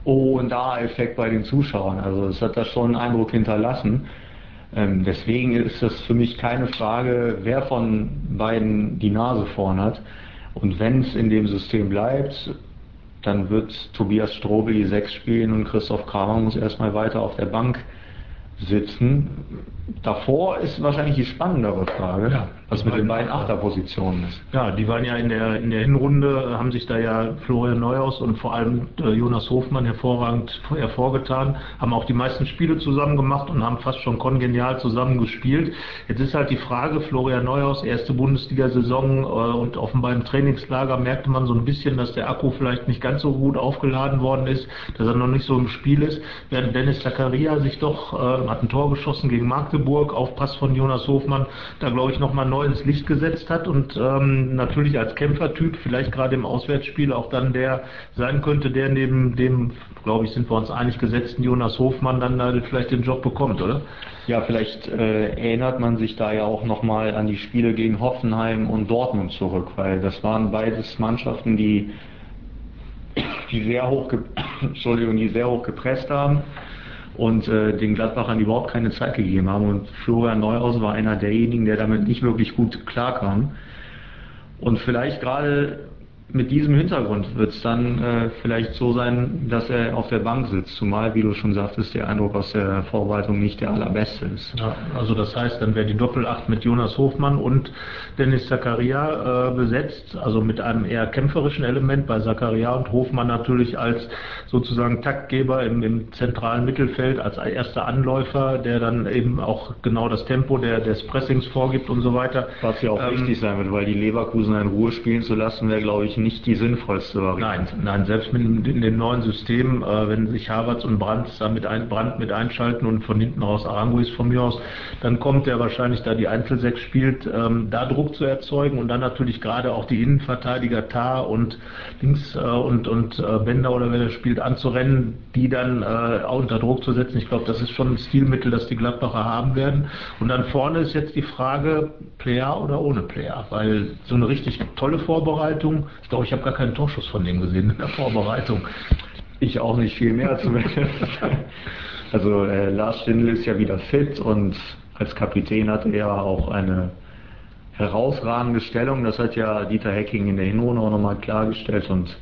Oh und Da-Effekt bei den Zuschauern. Also es hat da schon einen Eindruck hinterlassen. Ähm, deswegen ist das für mich keine Frage, wer von beiden die Nase vorn hat. Und wenn es in dem System bleibt, dann wird Tobias Strobel die Sechs spielen und Christoph Kramer muss erstmal weiter auf der Bank sitzen. Davor ist wahrscheinlich die spannendere Frage, Ja, was mit den beiden beiden Achterpositionen ist. Ja, die waren ja in der, in der Hinrunde, haben sich da ja Florian Neuhaus und vor allem äh, Jonas Hofmann hervorragend hervorgetan, haben auch die meisten Spiele zusammen gemacht und haben fast schon kongenial zusammen gespielt. Jetzt ist halt die Frage, Florian Neuhaus, erste Bundesliga-Saison äh, und offenbar im Trainingslager merkte man so ein bisschen, dass der Akku vielleicht nicht ganz so gut aufgeladen worden ist, dass er noch nicht so im Spiel ist, während Dennis Zakaria sich doch, äh, hat ein Tor geschossen gegen Magdeburg, Aufpass von Jonas Hofmann, da glaube ich nochmal neu ins Licht gesetzt hat und ähm, natürlich als Kämpfertyp vielleicht gerade im Auswärtsspiel auch dann der sein könnte, der neben dem, glaube ich, sind wir uns einig gesetzten Jonas Hofmann dann äh, vielleicht den Job bekommt, oder? Ja, vielleicht äh, erinnert man sich da ja auch nochmal an die Spiele gegen Hoffenheim und Dortmund zurück, weil das waren beides Mannschaften, die, die sehr hoch, Entschuldigung, die sehr hoch gepresst haben und äh, den Gladbachern überhaupt keine Zeit gegeben haben. Und Florian Neuhaus war einer derjenigen, der damit nicht wirklich gut klarkam. Und vielleicht gerade mit diesem Hintergrund wird es dann äh, vielleicht so sein, dass er auf der Bank sitzt, zumal, wie du schon sagtest, der Eindruck aus der Vorbereitung nicht der allerbeste ist. Ja, also das heißt, dann wäre die Doppelacht mit Jonas Hofmann und Dennis Zakaria äh, besetzt, also mit einem eher kämpferischen Element bei Zakaria und Hofmann natürlich als sozusagen Taktgeber im, im zentralen Mittelfeld, als erster Anläufer, der dann eben auch genau das Tempo der, des Pressings vorgibt und so weiter. Was ja auch ähm, wichtig sein wird, weil die Leverkusen in Ruhe spielen zu lassen, wäre, glaube ich, nicht die sinnvollste Variante. Nein, nein, selbst mit in dem neuen System, äh, wenn sich Havertz und Brandt damit ein, Brandt mit einschalten und von hinten raus Aranguis von mir aus, dann kommt der wahrscheinlich, da die Einzelsechs spielt, ähm, da Druck zu erzeugen und dann natürlich gerade auch die Innenverteidiger Tar und links äh, und, und äh, Bender oder wer der spielt anzurennen, die dann äh, unter Druck zu setzen. Ich glaube, das ist schon ein Stilmittel, das die Gladbacher haben werden. Und dann vorne ist jetzt die Frage, Player oder ohne Player, weil so eine richtig tolle Vorbereitung, glaube, ich habe gar keinen Torschuss von dem gesehen in der Vorbereitung. Ich auch nicht viel mehr zumindest. also äh, Lars Stindl ist ja wieder fit und als Kapitän hat er auch eine herausragende Stellung. Das hat ja Dieter Hecking in der Hinrunde auch nochmal klargestellt und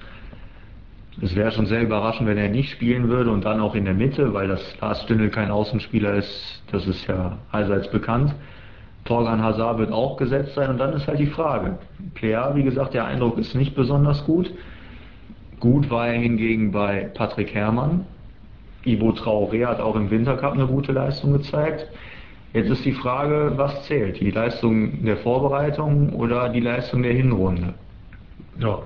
es wäre schon sehr überraschend, wenn er nicht spielen würde und dann auch in der Mitte, weil das Lars Stindl kein Außenspieler ist, das ist ja allseits bekannt. Torgan Hazard wird auch gesetzt sein und dann ist halt die Frage. Plea, wie gesagt, der Eindruck ist nicht besonders gut. Gut war er hingegen bei Patrick Herrmann. Ivo Traoré hat auch im Wintercup eine gute Leistung gezeigt. Jetzt ist die Frage, was zählt? Die Leistung der Vorbereitung oder die Leistung der Hinrunde? Ja,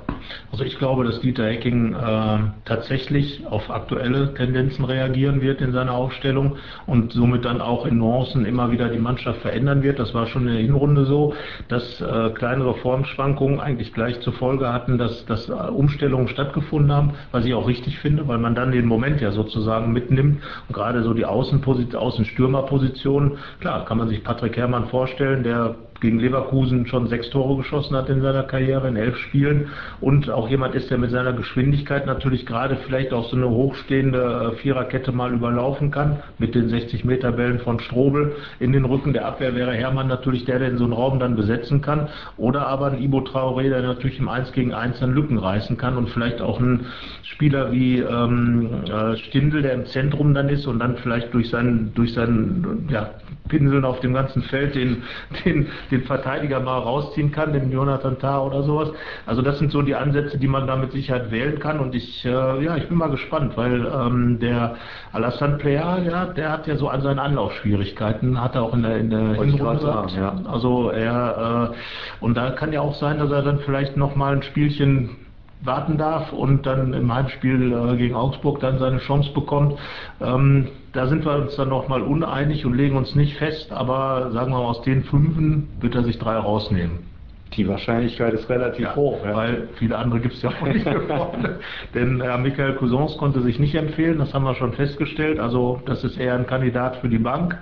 also ich glaube, dass Dieter Hecking äh, tatsächlich auf aktuelle Tendenzen reagieren wird in seiner Aufstellung und somit dann auch in Nuancen immer wieder die Mannschaft verändern wird. Das war schon in der Hinrunde so, dass äh, kleinere Formschwankungen eigentlich gleich zur Folge hatten, dass, dass äh, Umstellungen stattgefunden haben, was ich auch richtig finde, weil man dann den Moment ja sozusagen mitnimmt und gerade so die Außenposition, Außenstürmerposition, klar, kann man sich Patrick Herrmann vorstellen, der gegen Leverkusen schon sechs Tore geschossen hat in seiner Karriere in elf Spielen. Und auch jemand ist, der mit seiner Geschwindigkeit natürlich gerade vielleicht auch so eine hochstehende äh, Viererkette mal überlaufen kann mit den 60 Meter Bällen von Strobel in den Rücken der Abwehr wäre Hermann natürlich der, der in so einen Raum dann besetzen kann. Oder aber ein Ibo Traoré, der natürlich im 1 gegen 1 dann Lücken reißen kann und vielleicht auch ein Spieler wie ähm, äh, Stindl, der im Zentrum dann ist und dann vielleicht durch seinen durch seinen ja, Pinseln auf dem ganzen Feld den, den, den Verteidiger mal rausziehen kann, den Jonathan Tah oder sowas. Also das sind so die Ansätze, die man da mit Sicherheit wählen kann und ich, äh, ja, ich bin mal gespannt, weil ähm, der Alassane Player, ja, der hat ja so an seinen Anlaufschwierigkeiten, hat er auch in der, in der Hinrunde gesagt. Ja. Also er, äh, und da kann ja auch sein, dass er dann vielleicht nochmal ein Spielchen warten darf und dann im Heimspiel äh, gegen Augsburg dann seine Chance bekommt. Ähm, da sind wir uns dann nochmal uneinig und legen uns nicht fest, aber sagen wir mal, aus den Fünfen wird er sich drei rausnehmen. Die Wahrscheinlichkeit ist relativ ja, hoch. Ja. Weil viele andere gibt es ja auch nicht geworden. Denn äh, Michael Cousins konnte sich nicht empfehlen, das haben wir schon festgestellt. Also das ist eher ein Kandidat für die Bank.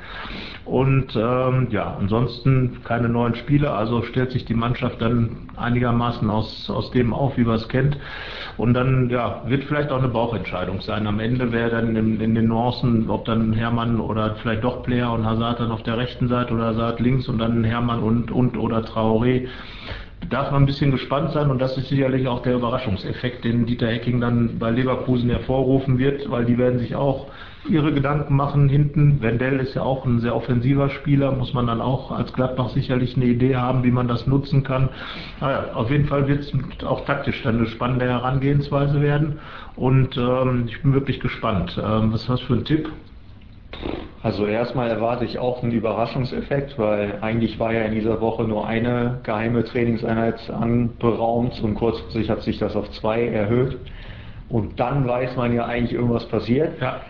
Und ähm, ja, ansonsten keine neuen Spieler. Also stellt sich die Mannschaft dann einigermaßen aus, aus dem auf, wie man es kennt. Und dann ja, wird vielleicht auch eine Bauchentscheidung sein. Am Ende wäre dann in, in, den Nuancen, ob dann Hermann oder vielleicht doch Player und Hazard dann auf der rechten Seite oder Hazard links und dann Hermann und, und oder Traoré darf man ein bisschen gespannt sein und das ist sicherlich auch der Überraschungseffekt, den Dieter Hecking dann bei Leverkusen hervorrufen wird, weil die werden sich auch ihre Gedanken machen hinten. Wendell ist ja auch ein sehr offensiver Spieler, muss man dann auch als Gladbach sicherlich eine Idee haben, wie man das nutzen kann. Naja, auf jeden Fall wird es auch taktisch dann eine spannende Herangehensweise werden und ähm, ich bin wirklich gespannt. Ähm, was hast du für ein Tipp? Also erstmal erwarte ich auch einen Überraschungseffekt, weil eigentlich war ja in dieser Woche nur eine geheime Trainingseinheit anberaumt und kurzfristig hat sich das auf zwei erhöht. Und dann weiß man ja eigentlich, irgendwas passiert. Ja.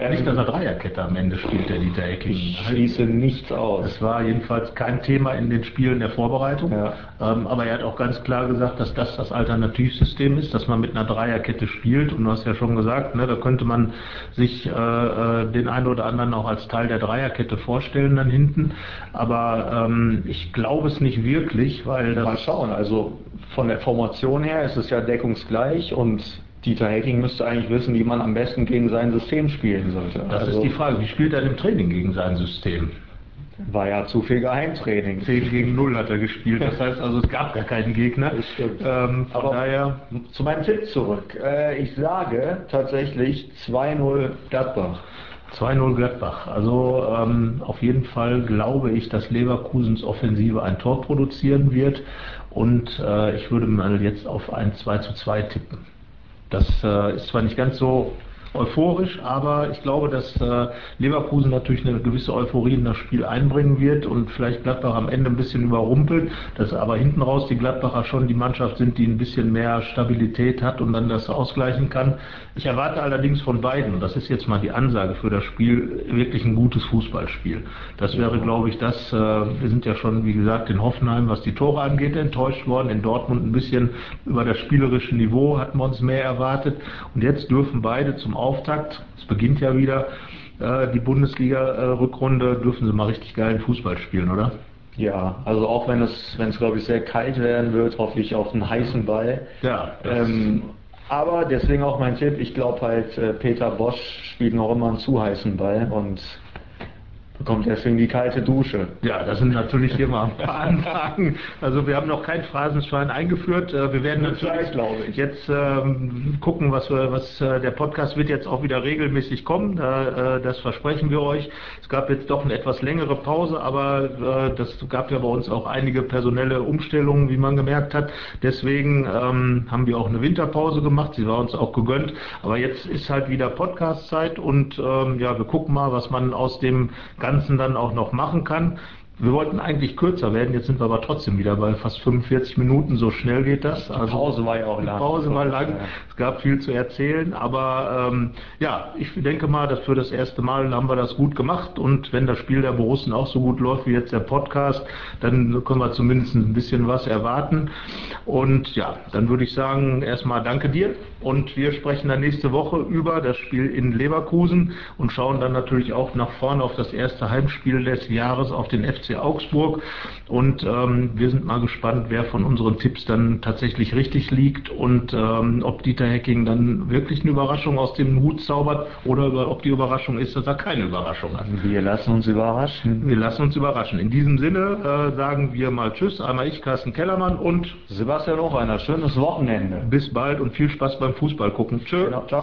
Ähm, nicht, dass er Dreierkette am Ende spielt, der Dieter Ecking. Ich schließe nichts aus. Es war jedenfalls kein Thema in den Spielen der Vorbereitung. Ja. Ähm, aber er hat auch ganz klar gesagt, dass das das Alternativsystem ist, dass man mit einer Dreierkette spielt. Und du hast ja schon gesagt, ne, da könnte man sich äh, äh den einen oder anderen auch als Teil der Dreierkette vorstellen dann hinten. Aber ähm, ich glaube es nicht wirklich, weil das... Mal schauen, also von der Formation her ist es ja deckungsgleich und Dieter Hecking müsste eigentlich wissen, wie man am besten gegen sein System spielen sollte. Das also, ist die Frage. Wie spielt er im Training gegen sein System? War ja zu viel Geheimtraining. 10 gegen 0 hat er gespielt. Das heißt also, es gab gar keinen Gegner. Das stimmt. Ähm, Aber daher zu meinem Tipp zurück. Äh, ich sage tatsächlich 2-0 Gladbach. 2-0 Gladbach. Also ähm, auf jeden Fall glaube ich, dass Leverkusens Offensive ein Tor produzieren wird. Und äh, ich würde mal jetzt auf ein 2 zu 2 tippen. Das äh, ist zwar nicht ganz so euphorisch, aber ich glaube, dass äh, Leverkusen natürlich eine gewisse Euphorie in das Spiel einbringen wird und vielleicht Gladbach am Ende ein bisschen überrumpelt, dass aber hinten raus die Gladbacher schon die Mannschaft sind, die ein bisschen mehr Stabilität hat und dann das ausgleichen kann. Ich erwarte allerdings von beiden, und das ist jetzt mal die Ansage für das Spiel, wirklich ein gutes Fußballspiel. Das wäre, glaube ich, das, äh, wir sind ja schon, wie gesagt, in Hoffenheim, was die Tore angeht, enttäuscht worden. In Dortmund ein bisschen über das spielerische Niveau hatten wir uns mehr erwartet. Und jetzt dürfen beide zum Auftakt, es beginnt ja wieder, äh, die Bundesliga-Rückrunde, dürfen sie mal richtig geilen Fußball spielen, oder? Ja, also auch wenn es, wenn es glaube ich sehr kalt werden wird, hoffe ich auf einen heißen Ball. Ja. Ähm, aber deswegen auch mein Tipp, ich glaube halt, äh, Peter Bosch spielt noch immer einen zu heißen Ball und bekommt deswegen die kalte Dusche. Ja, das sind natürlich hier mal ein paar Anfragen. Also wir haben noch kein Phrasenschwein eingeführt. Äh, wir werden natürlich glaube ich. jetzt ähm, gucken, was wir, was äh, der Podcast wird jetzt auch wieder regelmäßig kommen. Äh, das versprechen wir euch. Es gab jetzt doch eine etwas längere Pause, aber äh, das gab ja bei uns auch einige personelle Umstellungen, wie man gemerkt hat. Deswegen ähm, haben wir auch eine Winterpause gemacht. Sie war uns auch gegönnt. Aber jetzt ist halt wieder Podcast-Zeit und ähm, ja, wir gucken mal, was man aus dem Ganzen dann auch noch machen kann. Wir wollten eigentlich kürzer werden, jetzt sind wir aber trotzdem wieder bei fast 45 Minuten, so schnell geht das. Die Pause war ja auch lang. Die Pause war lang, es gab viel zu erzählen, aber ähm, ja, ich denke mal, dass für das erste Mal haben wir das gut gemacht und wenn das Spiel der Borussen auch so gut läuft wie jetzt der Podcast, dann können wir zumindest ein bisschen was erwarten. Und ja, dann würde ich sagen, erstmal danke dir und wir sprechen dann nächste Woche über das Spiel in Leverkusen und schauen dann natürlich auch nach vorne auf das erste Heimspiel des Jahres auf den FC Augsburg. Und ähm, wir sind mal gespannt, wer von unseren Tipps dann tatsächlich richtig liegt und ähm, ob Dieter Hecking dann wirklich eine Überraschung aus dem Hut zaubert oder ob die Überraschung ist, dass er keine Überraschung hat. Wir lassen uns überraschen. Wir lassen uns überraschen. In diesem Sinne äh, sagen wir mal Tschüss. Einmal ich, Carsten Kellermann und Sebastian Hochreiner. Schönes Wochenende. Bis bald und viel Spaß beim Fußball gucken. Tschö. Genau, ciao.